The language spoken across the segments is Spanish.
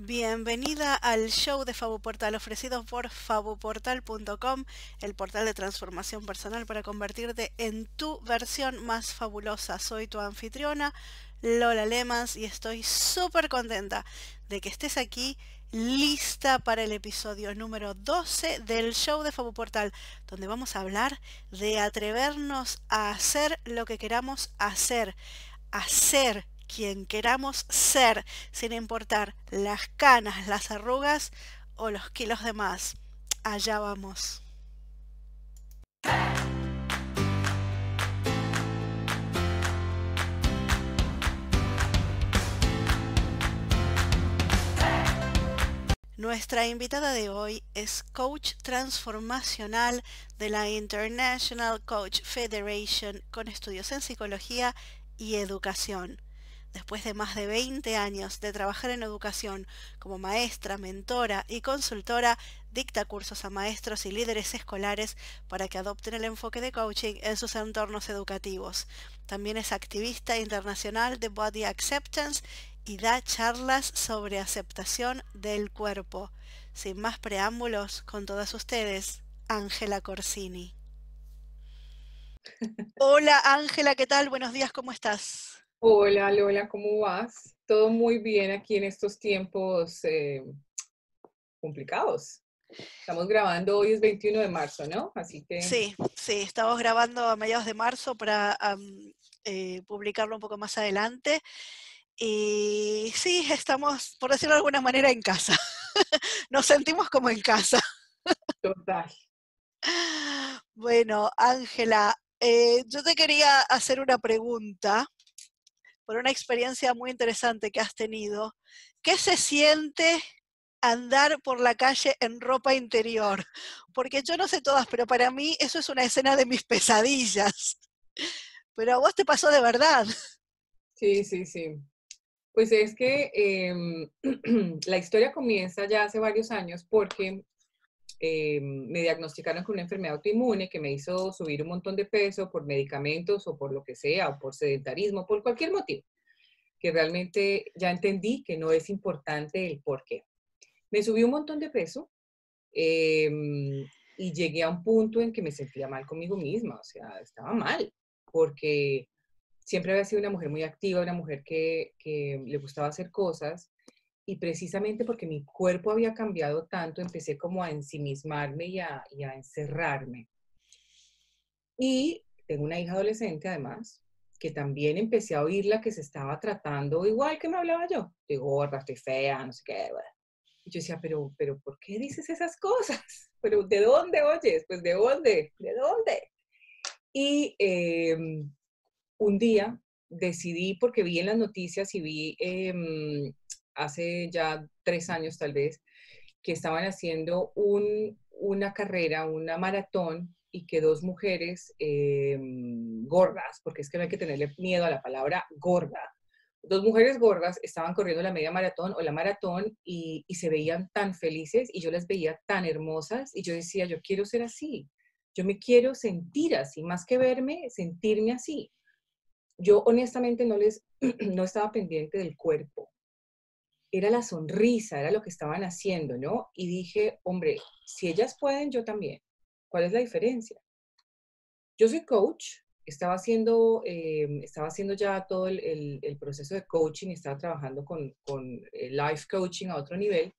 Bienvenida al show de Portal ofrecido por fabuportal.com, el portal de transformación personal para convertirte en tu versión más fabulosa. Soy tu anfitriona, Lola Lemans, y estoy súper contenta de que estés aquí lista para el episodio número 12 del show de Portal, donde vamos a hablar de atrevernos a hacer lo que queramos hacer, hacer quien queramos ser, sin importar las canas, las arrugas o los kilos de más. Allá vamos. Nuestra invitada de hoy es coach transformacional de la International Coach Federation con estudios en psicología y educación después de más de 20 años de trabajar en educación como maestra, mentora y consultora, dicta cursos a maestros y líderes escolares para que adopten el enfoque de coaching en sus entornos educativos. También es activista internacional de Body Acceptance y da charlas sobre aceptación del cuerpo. Sin más preámbulos, con todas ustedes, Ángela Corsini. Hola Ángela, ¿qué tal? Buenos días, ¿cómo estás? Hola Lola, ¿cómo vas? Todo muy bien aquí en estos tiempos eh, complicados. Estamos grabando, hoy es 21 de marzo, ¿no? Así que... Sí, sí, estamos grabando a mediados de marzo para eh, publicarlo un poco más adelante. Y sí, estamos, por decirlo de alguna manera, en casa. Nos sentimos como en casa. Total. Bueno, Ángela, eh, yo te quería hacer una pregunta por una experiencia muy interesante que has tenido. ¿Qué se siente andar por la calle en ropa interior? Porque yo no sé todas, pero para mí eso es una escena de mis pesadillas. Pero a vos te pasó de verdad. Sí, sí, sí. Pues es que em, la historia comienza ya hace varios años porque eh, me diagnosticaron con una enfermedad autoinmune que me hizo subir un montón de peso por medicamentos o por lo que sea, o por sedentarismo, por cualquier motivo, que realmente ya entendí que no es importante el por qué. Me subí un montón de peso em, y llegué a un punto en que me sentía mal conmigo misma, o sea, estaba mal, porque siempre había sido una mujer muy activa, una mujer que, que le gustaba hacer cosas y precisamente porque mi cuerpo había cambiado tanto, empecé como a ensimismarme y a, a encerrarme. Y tengo una hija adolescente además, que también empecé a oírla que se estaba tratando igual que me hablaba yo, de gorda, estoy fea, no sé qué. Y yo decía, pero, pero, ¿por qué dices esas cosas? ¿Pero de dónde oyes? Pues de dónde, de dónde. Y em, un día decidí, porque vi en las noticias y vi em, hace ya tres años tal vez, que estaban haciendo una carrera, una maratón, y que dos mujeres em, gordas, porque es que no hay que tenerle miedo a la palabra gorda, dos mujeres gordas estaban corriendo la media maratón o la maratón y, y, se veían tan felices y yo las veía tan hermosas y yo decía, yo quiero ser así, yo me quiero sentir así, más que verme, sentirme así. Yo honestamente no les, no estaba pendiente del cuerpo, era la sonrisa, era lo que estaban haciendo, ¿no? Y dije, hombre, si ellas pueden, yo también. ¿Cuál es la diferencia? Yo soy coach, estaba haciendo, em, estaba haciendo ya todo el, proceso de coaching, estaba trabajando con, con life coaching a otro nivel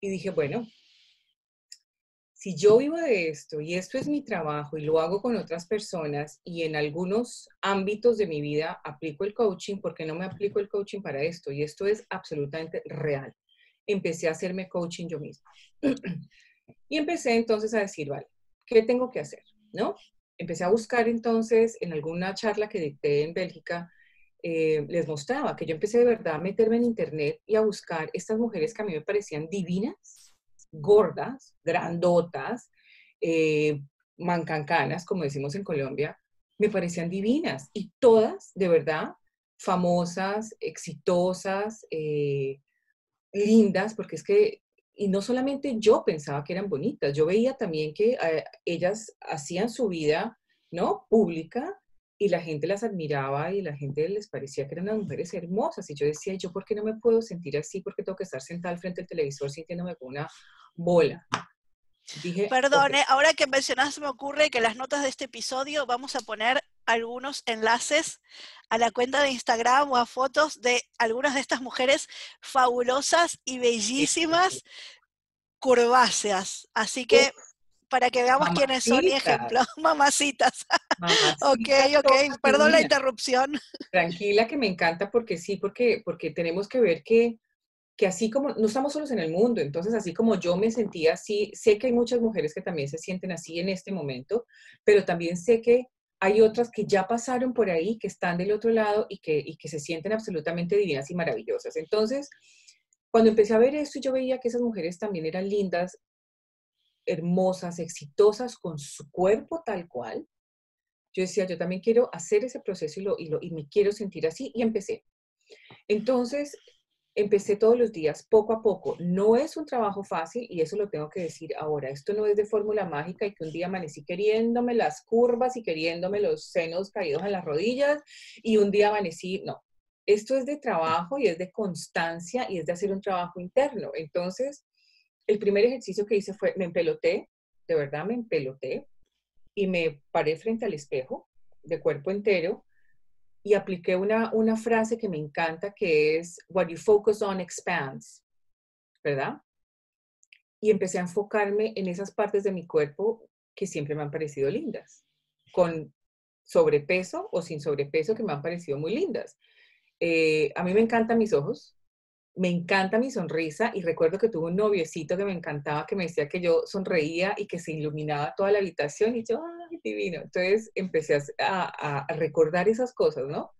y dije, bueno, si yo vivo de esto y esto es mi trabajo y lo hago con otras personas y en algunos ámbitos de mi vida aplico el coaching, ¿por qué no me aplico el coaching para esto? Y esto es absolutamente real. Empecé a hacerme coaching yo misma. y empecé entonces a decir, vale, ¿qué tengo que hacer? ¿No? Empecé a buscar entonces en alguna charla que dicté en Bélgica, eh, les mostraba que yo empecé de verdad a meterme en internet y a buscar estas mujeres que a mí me parecían divinas gordas, grandotas, eh, mancancanas, como decimos en Colombia, me parecían divinas y todas, de verdad, famosas, exitosas, eh, lindas, porque es que, y no solamente yo pensaba que eran bonitas, yo veía también que eh, ellas hacían su vida, ¿no? Pública y la gente las admiraba y la gente les parecía que eran unas mujeres hermosas. Y yo decía, ¿yo por qué no me puedo sentir así? ¿Por qué tengo que estar sentada al frente del televisor sintiéndome como una bola? Dije, Perdone, ahora que mencionas, me ocurre que las notas de este episodio vamos a poner algunos enlaces a la cuenta de Instagram o a fotos de algunas de estas mujeres fabulosas y bellísimas, curváceas. Así que para que veamos quiénes son y ejemplo. Mamacitas. ok, ok, perdón la interrupción. Tranquila que me encanta porque sí, porque, porque tenemos que ver que, que así como, no estamos solos en el mundo, entonces así como yo me sentía así, sé que hay muchas mujeres que también se sienten así en este momento, pero también sé que hay otras que ya pasaron por ahí, que están del otro lado y que, y que se sienten absolutamente divinas y maravillosas. Entonces, cuando empecé a ver esto, yo veía que esas mujeres también eran lindas, hermosas, exitosas con su cuerpo tal cual, yo decía, yo también quiero hacer ese proceso y, lo, y, y me quiero sentir así y empecé. Entonces, empecé todos los días, poco a poco. No es un trabajo fácil y eso lo tengo que decir ahora. Esto no es de fórmula mágica y que un día amanecí queriéndome las curvas y queriéndome los senos caídos en las rodillas y un día amanecí, no. Esto es de trabajo y es de constancia y es de hacer un trabajo interno. Entonces, el primer ejercicio que hice fue, me empeloté, de verdad me empeloté, y me paré frente al espejo de cuerpo entero y apliqué una, frase que me encanta que es, what you focus on expands, ¿verdad? Y empecé a enfocarme en esas partes de mi cuerpo que siempre me han parecido lindas, con sobrepeso o sin sobrepeso que me han parecido muy lindas. Eh, a mí me encantan mis ojos, me encanta mi sonrisa y recuerdo que tuve un noviecito que me encantaba, que me decía que yo sonreía y que se iluminaba toda la habitación y yo, ¡ay, divino! Entonces empecé a, recordar esas cosas, ¿no?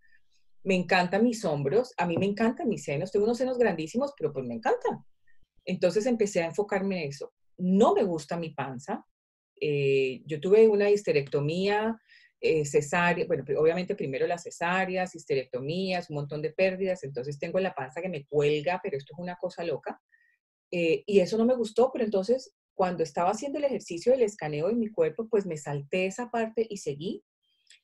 Me encantan mis hombros, a mí me encantan mis senos, tengo unos senos grandísimos, pero pues me encantan. Entonces empecé a enfocarme en eso. No me gusta mi panza. Eh, yo tuve una histerectomía eh, bueno, obviamente primero las cesáreas, histerectomías, un montón de pérdidas, entonces tengo la panza que me cuelga, pero esto es una cosa loca. Eh, y eso no me gustó, pero entonces cuando estaba haciendo el ejercicio del escaneo de mi cuerpo, pues me salté esa parte y seguí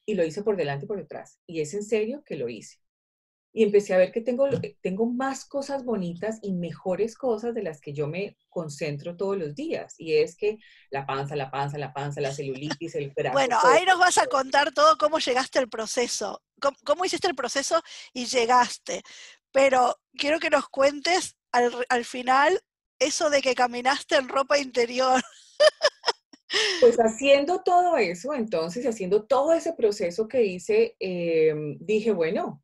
y lo hice por delante y por detrás. Y es en serio que lo hice y empecé a ver que tengo, tengo más cosas bonitas y mejores cosas de las que yo me concentro todos los días. Y es que la panza, la panza, la panza, la celulitis, el brazo. Bueno, ahí nos vas a contar todo cómo llegaste al proceso, cómo, hiciste el proceso y llegaste. Pero quiero que nos cuentes al, al final eso de que caminaste en ropa interior. Pues haciendo todo eso, entonces, haciendo todo ese proceso que hice, em, dije, bueno,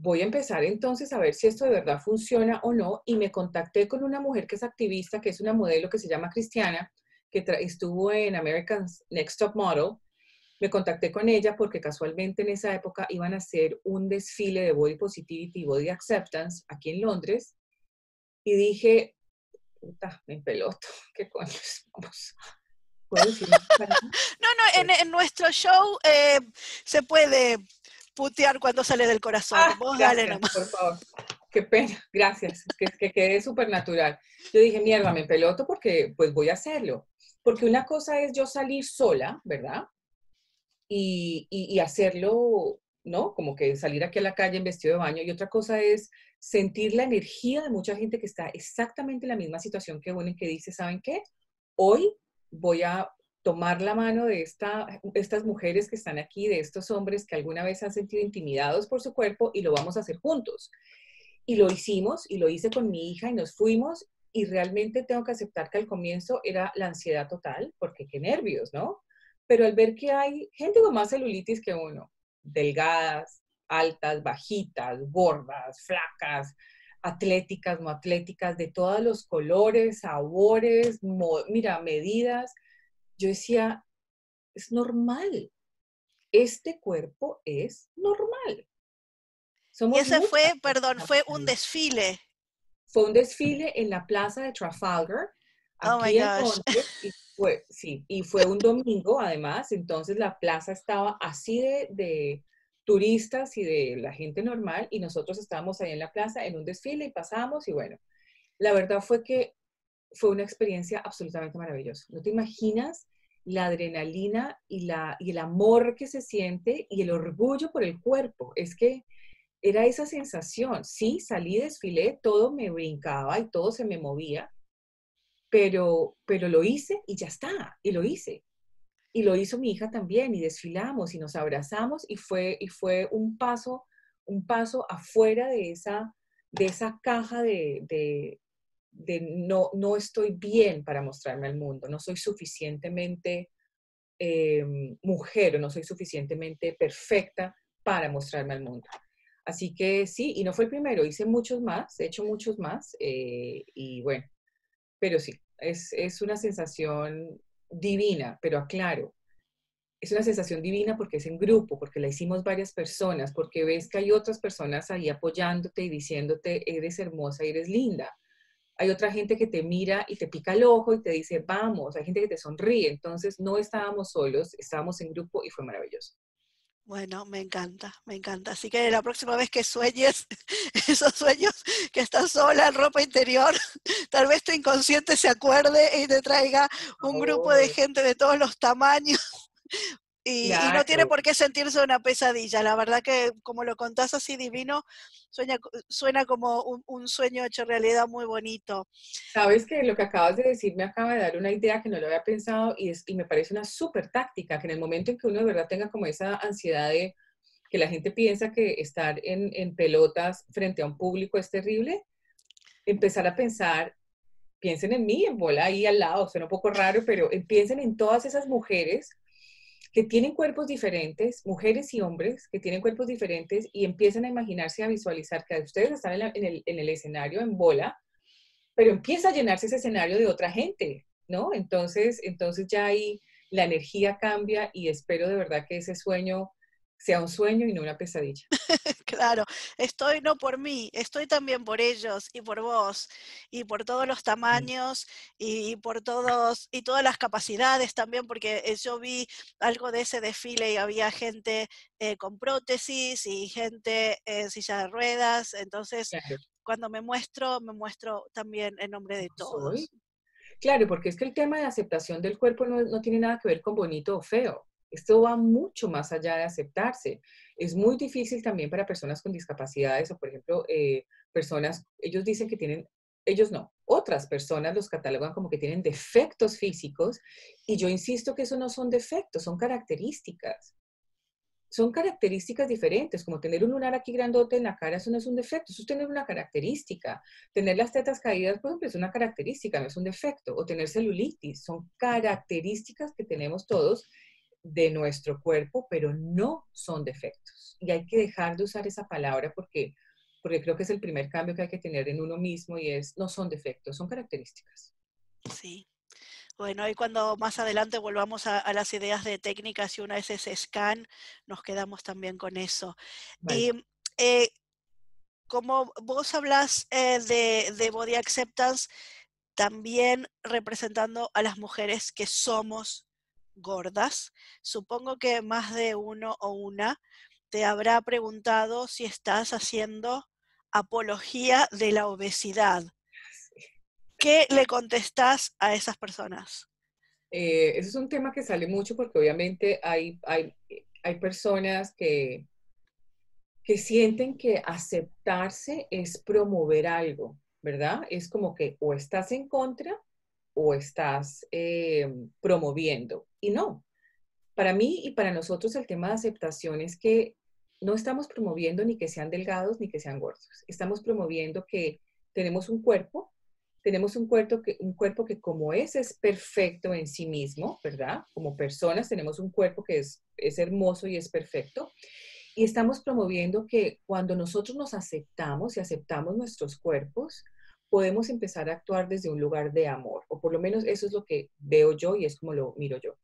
voy a empezar entonces a ver si esto de verdad funciona o no. Y me contacté con una mujer que es activista, que es una modelo que se llama Cristiana, que estuvo en American's Next Top Model. Me contacté con ella porque casualmente en esa época iban a hacer un desfile de Body Positivity y Body Acceptance aquí en Londres. Y dije, puta, me peloto, ¿qué coño? Vamos. no, no, en, nuestro show eh, se puede putear cuando sale del corazón. Ah, Vos dale nomás. Por favor. Qué pena, gracias. Que, que quede súper natural. Yo dije, mierda, me peloto porque pues voy a hacerlo. Porque una cosa es yo salir sola, ¿verdad? Y, y, hacerlo, ¿no? Como que salir aquí a la calle en vestido de baño. Y otra cosa es sentir la energía de mucha gente que está exactamente en la misma situación que uno y que dice, ¿saben qué? Hoy voy a tomar la mano de esta, estas mujeres que están aquí, de estos hombres que alguna vez han sentido intimidados por su cuerpo y lo vamos a hacer juntos. Y lo hicimos y lo hice con mi hija y nos fuimos y realmente tengo que aceptar que al comienzo era la ansiedad total, porque qué nervios, ¿no? Pero al ver que hay gente con más celulitis que uno, delgadas, altas, bajitas, gordas, flacas, atléticas, no atléticas, de todos los colores, sabores, mira, medidas, yo decía, es normal. Este cuerpo es normal. y ese fue, perdón, fue un desfile. Fue un desfile en la plaza de Trafalgar. oh my gosh. y fue, sí, y fue un domingo además, entonces la plaza estaba así de, de turistas y de la gente normal y nosotros estábamos ahí en la plaza en un desfile y pasamos y bueno, la verdad fue que fue una experiencia absolutamente maravillosa. No te imaginas la adrenalina y, la, y el amor que se siente y el orgullo por el cuerpo. Es que era esa sensación. Sí, salí, desfilé, todo me brincaba y todo se me movía, pero, pero lo hice y ya está, y lo hice. Y lo hizo mi hija también, y desfilamos y nos abrazamos, y fue, y fue un paso, un paso afuera de esa, de esa caja de, de, no, no estoy bien para mostrarme al mundo, no soy suficientemente eh, mujer o no soy suficientemente perfecta para mostrarme al mundo. Así que sí, y no fue el primero, hice muchos más, he hecho muchos más, eh, y bueno, pero sí, es, es una sensación divina, pero aclaro, es una sensación divina porque es en grupo, porque la hicimos varias personas, porque ves que hay otras personas ahí apoyándote y diciéndote, eres hermosa, eres linda. Hay otra gente que te mira y te pica el ojo y te dice, vamos, hay gente que te sonríe. Entonces, no estábamos solos, estábamos en grupo y fue maravilloso. Bueno, me encanta, me encanta. Así que la próxima vez que sueñes esos sueños que estás sola en ropa interior, tal vez tu inconsciente se acuerde y te traiga un grupo de gente de todos los tamaños y, no tiene por qué sentirse una pesadilla. La verdad que como lo contás así divino, suena como un, sueño hecho realidad muy bonito. Sabes que lo que acabas de decir me acaba de dar una idea que no lo había pensado y, es, y me parece una súper táctica, que en el momento en que uno de verdad tenga como esa ansiedad de que la gente piensa que estar en, en pelotas frente a un público es terrible, empezar a pensar piensen en mí, en bola ahí al lado, suena un poco raro, pero piensen en todas esas mujeres que tienen cuerpos diferentes, mujeres y hombres que tienen cuerpos diferentes y empiezan a imaginarse, a visualizar que ustedes están en, el, en el escenario en bola, pero empieza a llenarse ese escenario de otra gente, ¿no? Entonces, entonces ya ahí la energía cambia y espero de verdad que ese sueño sea un sueño y no una pesadilla. claro, estoy no por mí, estoy también por ellos y por vos y por todos los tamaños y, por todos y todas las capacidades también, porque eh, yo vi algo de ese desfile y había gente eh, con prótesis y gente en silla de ruedas, entonces cuando me muestro, me muestro también en nombre de todos. Claro, porque es que el tema de aceptación del cuerpo no, no tiene nada que ver con bonito o feo. Esto va mucho más allá de aceptarse. Es muy difícil también para personas con discapacidades o, por ejemplo, eh, personas, ellos dicen que tienen, ellos no, otras personas los catalogan como que tienen defectos físicos y yo insisto que eso no son defectos, son características. Son características diferentes, como tener un lunar aquí grandote en la cara, eso no es un defecto, eso es tener una característica. Tener las tetas caídas, por ejemplo, es una característica, no es un defecto. O tener celulitis, son características que tenemos todos de nuestro cuerpo, pero no son defectos. Y hay que dejar de usar esa palabra porque, porque creo que es el primer cambio que hay que tener en uno mismo y es, no son defectos, son características. Sí. Bueno, y cuando más adelante volvamos a, las ideas de técnicas y una vez ese scan, nos quedamos también con eso. Y eh, como vos hablas eh, de, de body acceptance, también representando a las mujeres que somos gordas, supongo que más de uno o una te habrá preguntado si estás haciendo apología de la obesidad. ¿Qué le contestás a esas personas? Eh, ese es un tema que sale mucho porque obviamente hay, hay, hay personas que, que sienten que aceptarse es promover algo, ¿verdad? Es como que o estás en contra o estás eh, promoviendo. Y no, para mí y para nosotros el tema de aceptación es que no estamos promoviendo ni que sean delgados ni que sean gordos. Estamos promoviendo que tenemos un cuerpo, tenemos un cuerpo que, un cuerpo que como es, es perfecto en sí mismo, ¿verdad? Como personas tenemos un cuerpo que es, es hermoso y es perfecto. Y estamos promoviendo que cuando nosotros nos aceptamos y aceptamos nuestros cuerpos, podemos empezar a actuar desde un lugar de amor, o por lo menos eso es lo que veo yo y es como lo miro yo.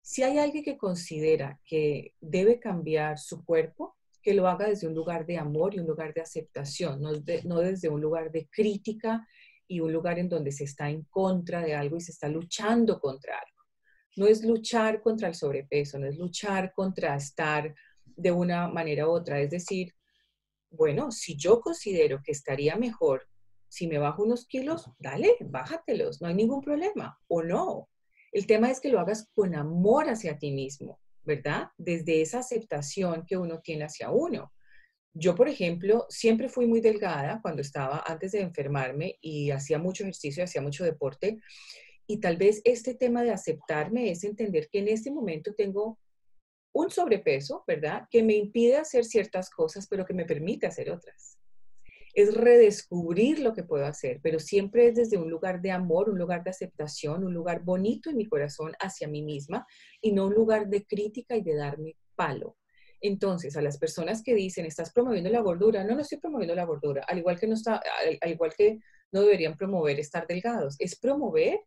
Si hay alguien que considera que debe cambiar su cuerpo, que lo haga desde un lugar de amor y un lugar de aceptación, no, no desde un lugar de crítica y un lugar en donde se está en contra de algo y se está luchando contra algo. No es luchar contra el sobrepeso, no es luchar contra estar de una manera u otra. Es decir, bueno, si yo considero que estaría mejor si me bajo unos kilos, dale, bájatelos, no hay ningún problema, o no. El tema es que lo hagas con amor hacia ti mismo, ¿verdad? Desde esa aceptación que uno tiene hacia uno. Yo, por ejemplo, siempre fui muy delgada cuando estaba antes de enfermarme y hacía mucho ejercicio, hacía mucho deporte. Y tal vez este tema de aceptarme es entender que en este momento tengo un sobrepeso, ¿verdad? Que me impide hacer ciertas cosas, pero que me permite hacer otras. Es redescubrir lo que puedo hacer, pero siempre es desde un lugar de amor, un lugar de aceptación, un lugar bonito en mi corazón hacia mí misma y no un lugar de crítica y de darme palo. Entonces, a las personas que dicen, estás promoviendo la gordura, no, no estoy promoviendo la gordura, al igual que no, está, al, igual que no deberían promover estar delgados, es promover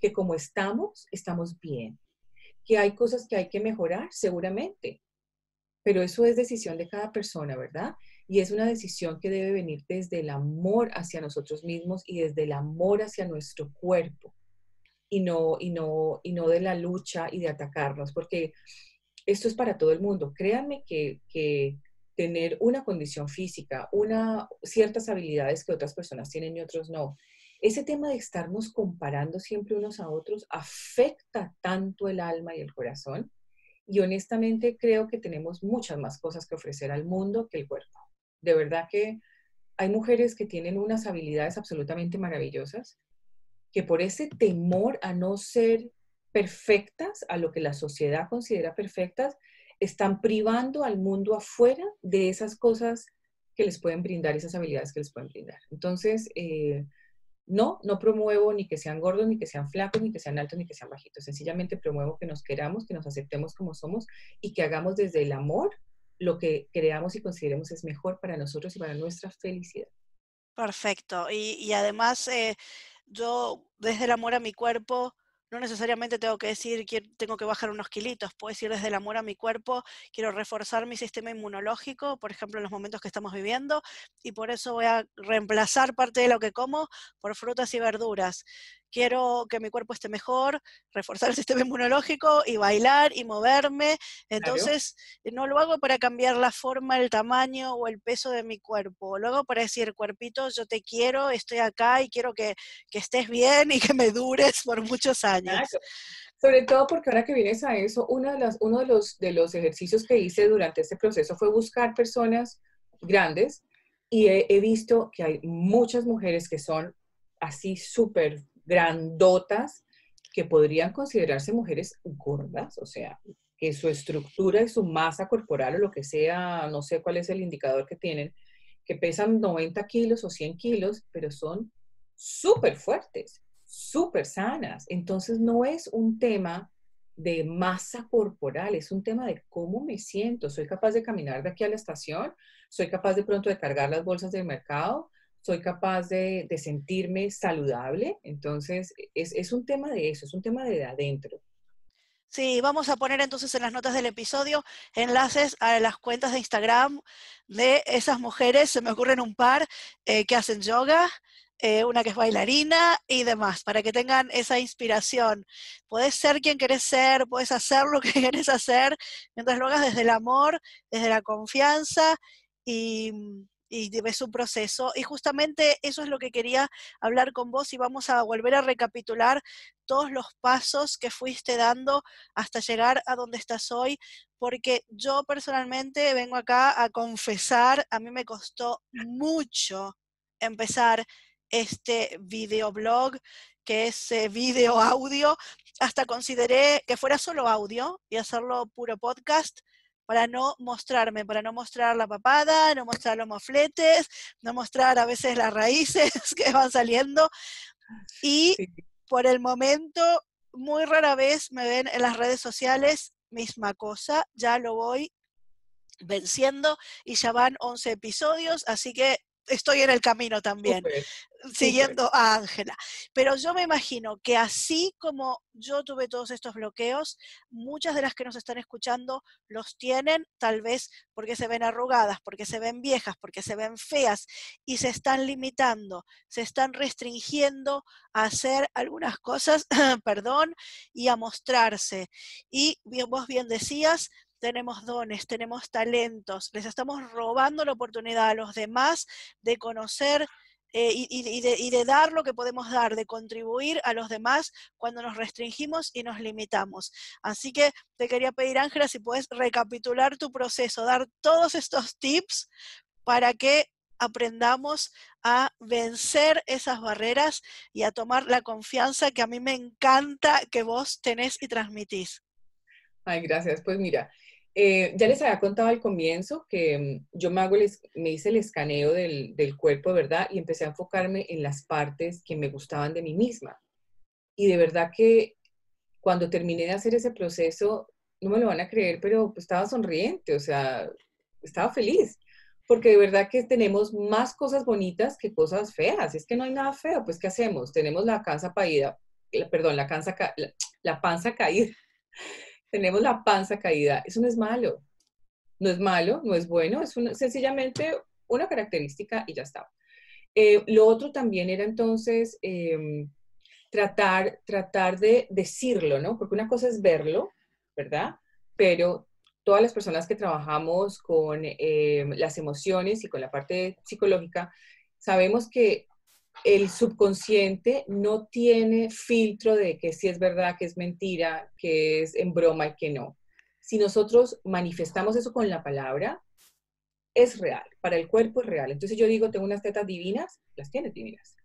que como estamos, estamos bien, que hay cosas que hay que mejorar, seguramente, pero eso es decisión de cada persona, ¿verdad? Y es una decisión que debe venir desde el amor hacia nosotros mismos y desde el amor hacia nuestro cuerpo y no, y no, y no de la lucha y de atacarnos, porque esto es para todo el mundo. Créanme que, tener una condición física, una, ciertas habilidades que otras personas tienen y otros no, ese tema de estarnos comparando siempre unos a otros afecta tanto el alma y el corazón. Y honestamente creo que tenemos muchas más cosas que ofrecer al mundo que el cuerpo. De verdad que hay mujeres que tienen unas habilidades absolutamente maravillosas, que por ese temor a no ser perfectas, a lo que la sociedad considera perfectas, están privando al mundo afuera de esas cosas que les pueden brindar, esas habilidades que les pueden brindar. Entonces, eh, no, no promuevo ni que sean gordos, ni que sean flacos, ni que sean altos, ni que sean bajitos. Sencillamente promuevo que nos queramos, que nos aceptemos como somos y que hagamos desde el amor lo que creamos y consideremos es mejor para nosotros y para nuestra felicidad. Perfecto. Y, además, eh, yo desde el amor a mi cuerpo, no necesariamente tengo que decir que tengo que bajar unos kilitos, puedo decir desde el amor a mi cuerpo, quiero reforzar mi sistema inmunológico, por ejemplo, en los momentos que estamos viviendo, y por eso voy a reemplazar parte de lo que como por frutas y verduras quiero que mi cuerpo esté mejor, reforzar el sistema inmunológico y bailar y moverme. Entonces, no lo hago para cambiar la forma, el tamaño o el peso de mi cuerpo. Lo hago para decir, cuerpito, yo te quiero, estoy acá y quiero que, estés bien y que me dures por muchos años. Sobre todo porque ahora que vienes a eso, una de las, uno de los, de los ejercicios que hice durante este proceso fue buscar personas grandes y he visto que hay muchas mujeres que son así súper grandotas que podrían considerarse mujeres gordas, o sea, que su estructura y su masa corporal o lo que sea, no sé cuál es el indicador que tienen, que pesan 90 kilos o 100 kilos, pero son súper fuertes, súper sanas. Entonces no es un tema de masa corporal, es un tema de cómo me siento. Soy capaz de caminar de aquí a la estación, soy capaz de pronto de cargar las bolsas del mercado, soy capaz de, sentirme saludable. Entonces, es, un tema de eso, es un tema de adentro. Sí, vamos a poner entonces en las notas del episodio enlaces a las cuentas de Instagram de esas mujeres, se me ocurren un par, eh, que hacen yoga, eh, una que es bailarina y demás, para que tengan esa inspiración. Puedes ser quien querés ser, puedes hacer lo que querés hacer, mientras lo hagas desde el amor, desde la confianza y, y ves un proceso. Y justamente eso es lo que quería hablar con vos y vamos a volver a recapitular todos los pasos que fuiste dando hasta llegar a donde estás hoy, porque yo personalmente vengo acá a confesar, a mí me costó mucho empezar este videoblog que es eh, video audio, hasta consideré que fuera solo audio y hacerlo puro podcast, para no mostrarme, para no mostrar la papada, no mostrar los mofletes, no mostrar a veces las raíces que van saliendo. Y por el momento, muy rara vez me ven en las redes sociales, misma cosa, ya lo voy venciendo y ya van 11 episodios, así que estoy en el camino también, siguiendo a Ángela. Pero yo me imagino que así como yo tuve todos estos bloqueos, muchas de las que nos están escuchando los tienen, tal vez porque se ven arrugadas, porque se ven viejas, porque se ven feas y se están limitando, se están restringiendo a hacer algunas cosas, perdón, y a mostrarse. Y vos bien decías, tenemos dones, tenemos talentos, les estamos robando la oportunidad a los demás de conocer eh, y, de, dar lo que podemos dar, de contribuir a los demás cuando nos restringimos y nos limitamos. Así que te quería pedir, Ángela, si puedes recapitular tu proceso, dar todos estos tips para que aprendamos a vencer esas barreras y a tomar la confianza que a mí me encanta que vos tenés y transmitís. Ay, gracias. Pues mira, eh, ya les había contado al comienzo que mm, yo me, hago me hice el escaneo del, del, cuerpo, ¿verdad? Y empecé a enfocarme en las partes que me gustaban de mí misma. Y de verdad que cuando terminé de hacer ese proceso, no me lo van a creer, pero pues, estaba sonriente, o sea, estaba feliz. Porque de verdad que tenemos más cosas bonitas que cosas feas. Es que no hay nada feo, pues ¿qué hacemos? Tenemos la panza caída, perdón, la, cansa, la panza caída tenemos la panza caída. Eso no es malo. No es malo, no es bueno, es sencillamente una característica y ya está. Eh, lo otro también era entonces em, tratar, tratar de decirlo, ¿no? Porque una cosa es verlo, ¿verdad? Pero todas las personas que trabajamos con em, las emociones y con la parte psicológica, sabemos que el subconsciente no tiene filtro de que si es verdad, que es mentira, que es en broma y que no. Si nosotros manifestamos eso con la palabra, es real, para el cuerpo es real. Entonces yo digo, tengo unas tetas divinas, las tienes divinas.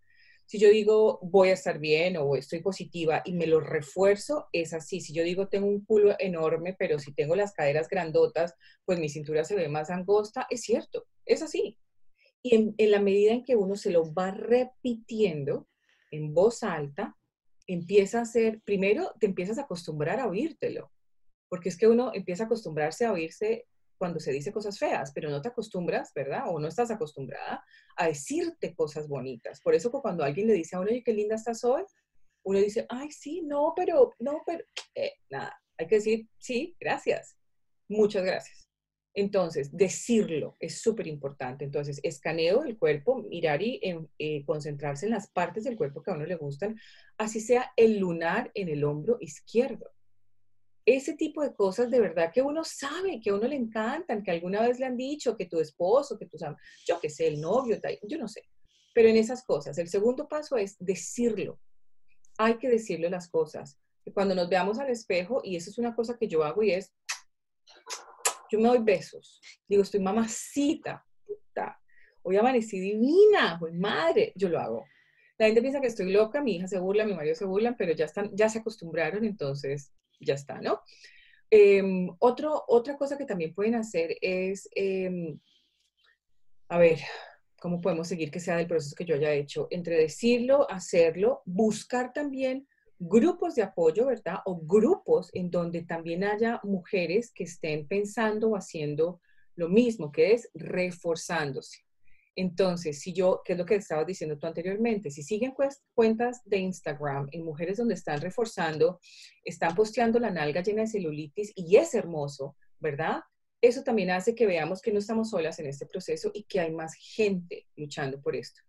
Si yo digo, voy a estar bien o estoy positiva y me lo refuerzo, es así. Si yo digo, tengo un culo enorme, pero si tengo las caderas grandotas, pues mi cintura se ve más angosta, es cierto, es así. Y en, la medida en que uno se lo va repitiendo en voz alta, empieza a ser, primero te empiezas a acostumbrar a oírtelo, porque es que uno empieza a acostumbrarse a oírse cuando se dice cosas feas, pero no te acostumbras, ¿verdad? O no estás acostumbrada a decirte cosas bonitas. Por eso cuando alguien le dice a uno, oye, qué linda estás hoy, uno dice, ay, sí, no, pero, no, pero, eh, nada, hay que decir, sí, gracias, muchas gracias. Entonces, decirlo es súper importante. Entonces, escaneo del cuerpo, mirar y eh, concentrarse en las partes del cuerpo que a uno le gustan, así sea el lunar en el hombro izquierdo. Ese tipo de cosas de verdad que uno sabe, que a uno le encantan, que alguna vez le han dicho, que tu esposo, que tu, yo que sé, el novio, yo no sé. Pero en esas cosas, el segundo paso es decirlo. Hay que decirle las cosas. Cuando nos veamos al espejo, y eso es una cosa que yo hago y es, yo me doy besos. Digo, estoy mamacita, puta. Hoy amanecí divina, pues madre, yo lo hago. La gente piensa que estoy loca, mi hija se burla, mi marido se burla, pero ya, están, ya se acostumbraron, entonces ya está, ¿no? Otro, otra cosa que también pueden hacer es, em, a ver, ¿cómo podemos seguir que sea del proceso que yo haya hecho? Entre decirlo, hacerlo, buscar también grupos de apoyo, ¿verdad? O grupos en donde también haya mujeres que estén pensando o haciendo lo mismo, que es reforzándose. Entonces, si yo, ¿qué es lo que estabas diciendo tú anteriormente? Si siguen cuentas de Instagram en mujeres donde están reforzando, están posteando la nalga llena de celulitis y es hermoso, ¿verdad? Eso también hace que veamos que no estamos solas en este proceso y que hay más gente luchando por esto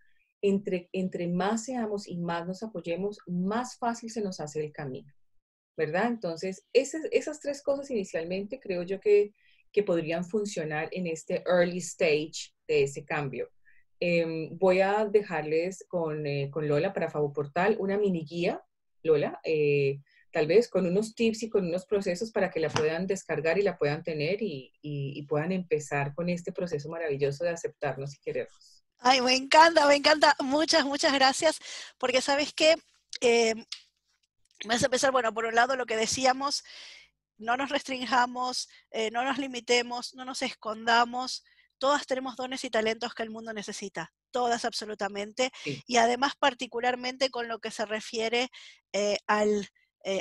entre, entre más seamos y más nos apoyemos, más fácil se nos hace el camino, ¿verdad? Entonces, esas, esas tres cosas inicialmente creo yo que, que podrían funcionar en este early stage de ese cambio. Em, voy a dejarles con, eh, con, Lola para Portal una mini guía, Lola, eh, tal vez con unos tips y con unos procesos para que la puedan descargar y la puedan tener y, y puedan empezar con este proceso maravilloso de aceptarnos y querernos. Ay, me encanta, me encanta. Muchas, muchas gracias, porque sabes que eh, me hace pensar, bueno, por un lado lo que decíamos, no nos restringamos, eh, no nos limitemos, no nos escondamos. Todas tenemos dones y talentos que el mundo necesita, todas absolutamente. Y además particularmente con lo que se refiere eh, al,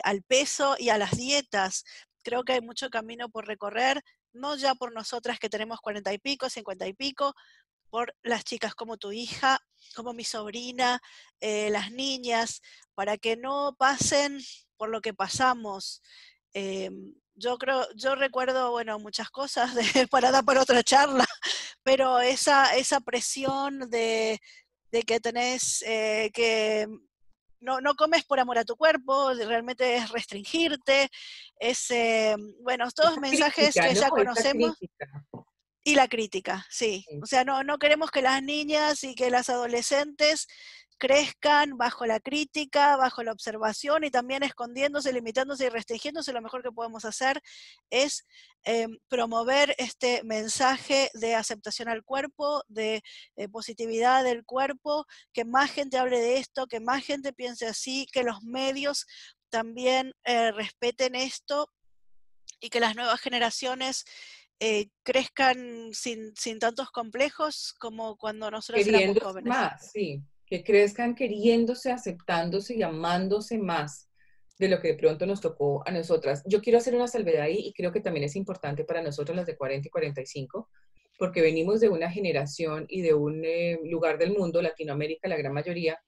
al peso y a las dietas. Creo que hay mucho camino por recorrer, no ya por nosotras que tenemos cuarenta y pico, cincuenta y pico, por las chicas como tu hija, como mi sobrina, eh, las niñas, para que no pasen por lo que pasamos. Em, yo creo, yo recuerdo, bueno, muchas cosas de, para dar por otra charla, pero esa, esa presión de, que tenés eh, que no, no, comes por amor a tu cuerpo, realmente es restringirte, es, em, bueno, todos mensajes que ya conocemos. Y la crítica, sí. Sí. O sea, no, no queremos que las niñas y que las adolescentes crezcan bajo la crítica, bajo la observación y también escondiéndose, limitándose y restringiéndose. Lo mejor que podemos hacer es eh, promover este mensaje de aceptación al cuerpo, de eh, positividad del cuerpo, que más gente hable de esto, que más gente piense así, que los medios también eh, respeten esto y que las nuevas generaciones eh, crezcan sin, sin, tantos complejos como cuando nosotros éramos jóvenes. más, sí, que crezcan queriéndose, aceptándose y amándose más de lo que de pronto nos tocó a nosotras. Yo quiero hacer una salvedad ahí y creo que también es importante para nosotros las de 40 y 45, porque venimos de una generación y de un eh, lugar del mundo, Latinoamérica, la gran mayoría,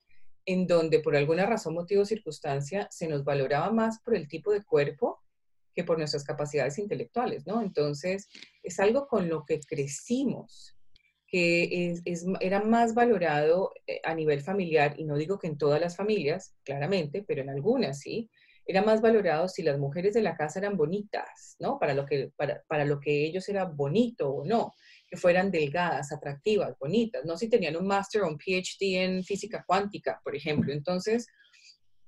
en donde por alguna razón, motivo o circunstancia se nos valoraba más por el tipo de cuerpo que por nuestras capacidades intelectuales, ¿no? Entonces, es algo con lo que crecimos, que es, es, era más valorado eh, a nivel familiar, y no digo que en todas las familias, claramente, pero en algunas sí, era más valorado si las mujeres de la casa eran bonitas, ¿no? Para lo que, para, para lo que ellos era bonito o no, que fueran delgadas, atractivas, bonitas, no si tenían un máster o un PhD en física cuántica, por ejemplo. Entonces,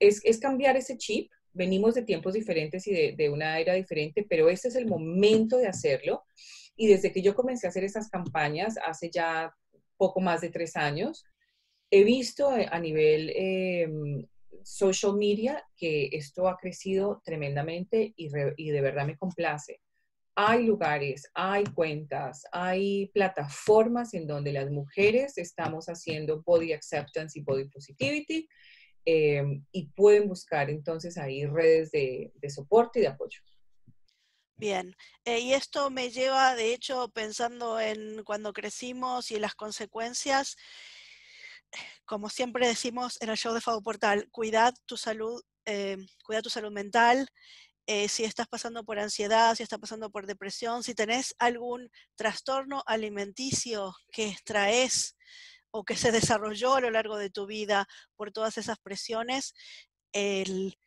es, es cambiar ese chip venimos de tiempos diferentes y de, de, una era diferente, pero este es el momento de hacerlo. Y desde que yo comencé a hacer esas campañas, hace ya poco más de tres años, he visto a nivel eh, social media que esto ha crecido tremendamente y, re, y de verdad me complace. Hay lugares, hay cuentas, hay plataformas en donde las mujeres estamos haciendo body acceptance y body positivity eh, y pueden buscar entonces ahí redes de, de soporte y de apoyo. Bien, eh, y esto me lleva, de hecho, pensando en cuando crecimos y las consecuencias, como siempre decimos en el show de Fabo Portal, cuidad tu salud, eh, cuida tu salud mental, eh, si estás pasando por ansiedad, si estás pasando por depresión, si tenés algún trastorno alimenticio que traes o que se desarrolló a lo largo de tu vida por todas esas presiones, el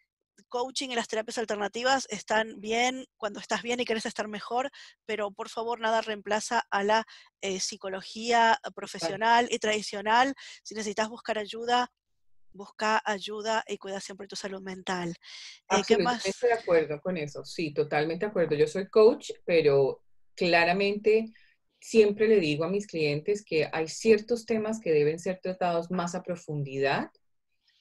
coaching y las terapias alternativas están bien cuando estás bien y querés estar mejor, pero por favor nada reemplaza a la eh, psicología profesional y tradicional. Si necesitas buscar ayuda, busca ayuda y cuida siempre tu salud mental. Eh, Absolutamente de acuerdo con eso, sí, totalmente de acuerdo. Yo soy coach, pero claramente siempre le digo a mis clientes que hay ciertos temas que deben ser tratados más a profundidad,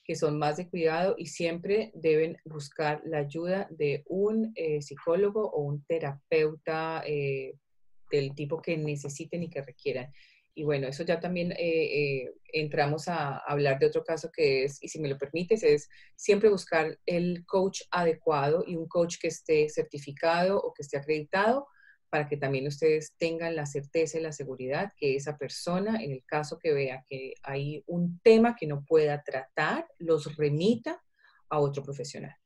que son más de cuidado y siempre deben buscar la ayuda de un eh, psicólogo o un terapeuta eh, del tipo que necesiten y que requieran. Y bueno, eso ya también eh, entramos a hablar de otro caso que es, y si me lo permites, es siempre buscar el coach adecuado y un coach que esté certificado o que esté acreditado para que también ustedes tengan la certeza y la seguridad que esa persona, en el caso que vea que hay un tema que no pueda tratar, los remita a otro profesional.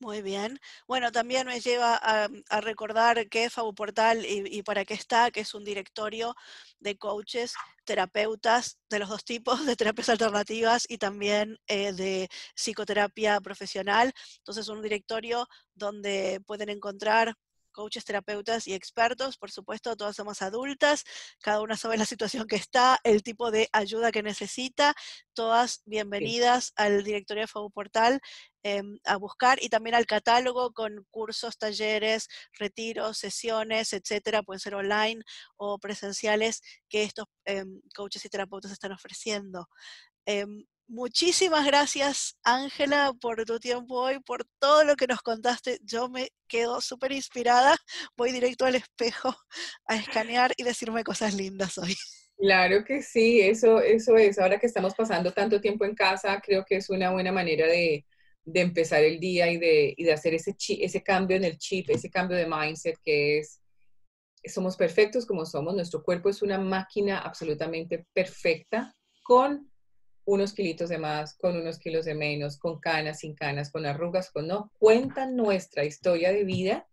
Muy bien. Bueno, también me lleva a, a recordar qué es Fabuportal y, y, para qué está, que es un directorio de coaches, terapeutas de los dos tipos, de terapias alternativas y también eh, de psicoterapia profesional. Entonces, un directorio donde pueden encontrar coaches, terapeutas y expertos, por supuesto, todas somos adultas, cada una sabe la situación que está, el tipo de ayuda que necesita, todas bienvenidas sí. al directorio de Fabu Portal eh, a buscar y también al catálogo con cursos, talleres, retiros, sesiones, etcétera, pueden ser online o presenciales que estos eh, coaches y terapeutas están ofreciendo. Eh, Muchísimas gracias, Ángela, por tu tiempo hoy, por todo lo que nos contaste. Yo me quedo súper inspirada. Voy directo al espejo a escanear y decirme cosas lindas hoy. Claro que sí, eso, eso es. Ahora que estamos pasando tanto tiempo en casa, creo que es una buena manera de, de empezar el día y de, y de hacer ese, ese cambio en el chip, ese cambio de mindset que es, somos perfectos como somos, nuestro cuerpo es una máquina absolutamente perfecta con unos kilitos de más, con unos kilos de menos, con canas, sin canas, con arrugas, con no, cuentan nuestra historia de vida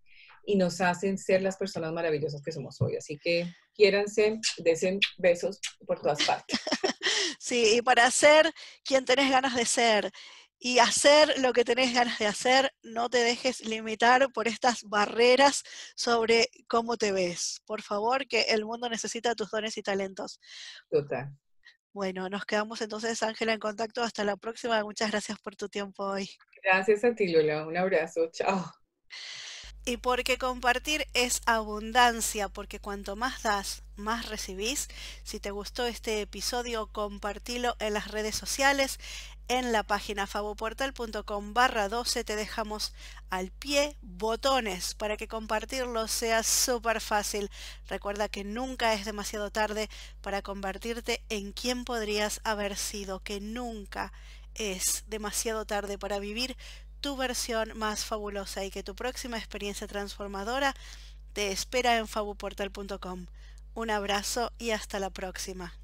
y nos hacen ser las personas maravillosas que somos hoy. Así que quiéranse, desen besos por todas partes. Sí, y para ser quien tenés ganas de ser y hacer lo que tenés ganas de hacer, no te dejes limitar por estas barreras sobre cómo te ves. Por favor, que el mundo necesita tus dones y talentos. Total. Bueno, nos quedamos entonces, Ángela, en contacto. Hasta la próxima. Muchas gracias por tu tiempo hoy. Gracias a ti, Lola. Un abrazo. Chao. Y porque compartir es abundancia, porque cuanto más das, más recibís. Si te gustó este episodio, compartilo en las redes sociales. En la página faboportal.com barra 12 te dejamos al pie botones para que compartirlo sea súper fácil. Recuerda que nunca es demasiado tarde para convertirte en quien podrías haber sido, que nunca es demasiado tarde para vivir tu versión más fabulosa y que tu próxima experiencia transformadora te espera en fabuportal.com. Un abrazo y hasta la próxima.